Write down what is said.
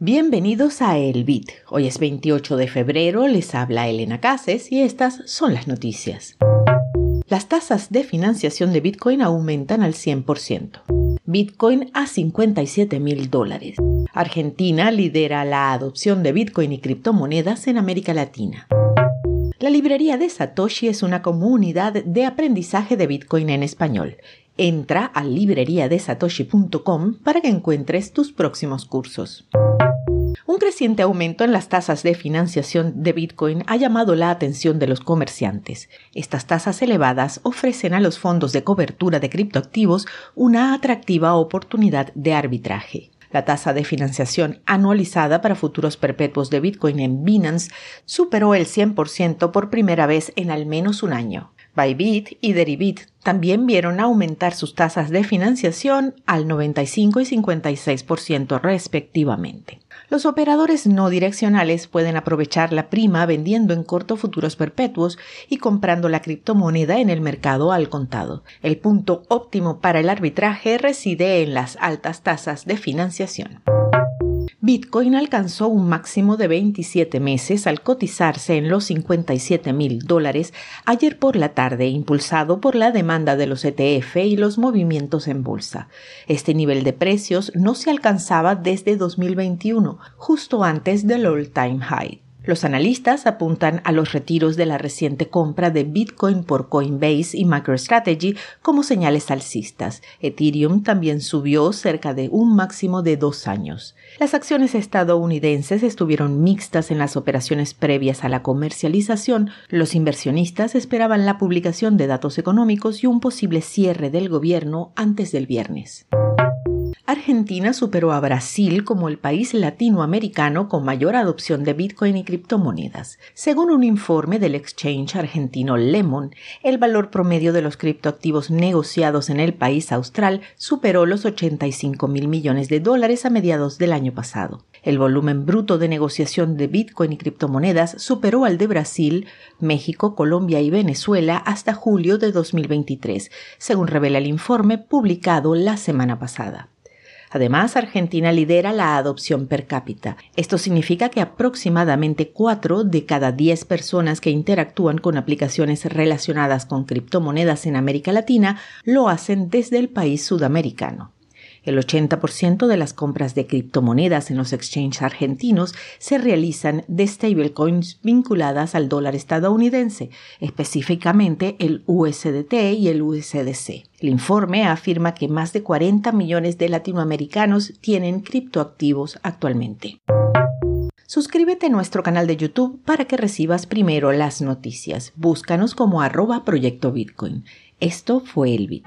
Bienvenidos a El Bit. Hoy es 28 de febrero, les habla Elena Cases y estas son las noticias. Las tasas de financiación de Bitcoin aumentan al 100%. Bitcoin a 57 mil dólares. Argentina lidera la adopción de Bitcoin y criptomonedas en América Latina. La librería de Satoshi es una comunidad de aprendizaje de Bitcoin en español. Entra a libreriadesatoshi.com para que encuentres tus próximos cursos. Un creciente aumento en las tasas de financiación de Bitcoin ha llamado la atención de los comerciantes. Estas tasas elevadas ofrecen a los fondos de cobertura de criptoactivos una atractiva oportunidad de arbitraje. La tasa de financiación anualizada para futuros perpetuos de Bitcoin en Binance superó el 100% por primera vez en al menos un año. Bybit y Deribit también vieron aumentar sus tasas de financiación al 95 y 56% respectivamente. Los operadores no direccionales pueden aprovechar la prima vendiendo en corto futuros perpetuos y comprando la criptomoneda en el mercado al contado. El punto óptimo para el arbitraje reside en las altas tasas de financiación. Bitcoin alcanzó un máximo de 27 meses al cotizarse en los 57 mil dólares ayer por la tarde, impulsado por la demanda de los ETF y los movimientos en bolsa. Este nivel de precios no se alcanzaba desde 2021, justo antes del all-time high. Los analistas apuntan a los retiros de la reciente compra de Bitcoin por Coinbase y MicroStrategy como señales alcistas. Ethereum también subió cerca de un máximo de dos años. Las acciones estadounidenses estuvieron mixtas en las operaciones previas a la comercialización. Los inversionistas esperaban la publicación de datos económicos y un posible cierre del gobierno antes del viernes. Argentina superó a Brasil como el país latinoamericano con mayor adopción de Bitcoin y criptomonedas. Según un informe del exchange argentino Lemon, el valor promedio de los criptoactivos negociados en el país austral superó los 85 mil millones de dólares a mediados del año pasado. El volumen bruto de negociación de Bitcoin y criptomonedas superó al de Brasil, México, Colombia y Venezuela hasta julio de 2023, según revela el informe publicado la semana pasada. Además, Argentina lidera la adopción per cápita. Esto significa que aproximadamente 4 de cada 10 personas que interactúan con aplicaciones relacionadas con criptomonedas en América Latina lo hacen desde el país sudamericano. El 80% de las compras de criptomonedas en los exchanges argentinos se realizan de stablecoins vinculadas al dólar estadounidense, específicamente el USDT y el USDC. El informe afirma que más de 40 millones de latinoamericanos tienen criptoactivos actualmente. Suscríbete a nuestro canal de YouTube para que recibas primero las noticias. Búscanos como arroba Proyecto Bitcoin. Esto fue el BIT.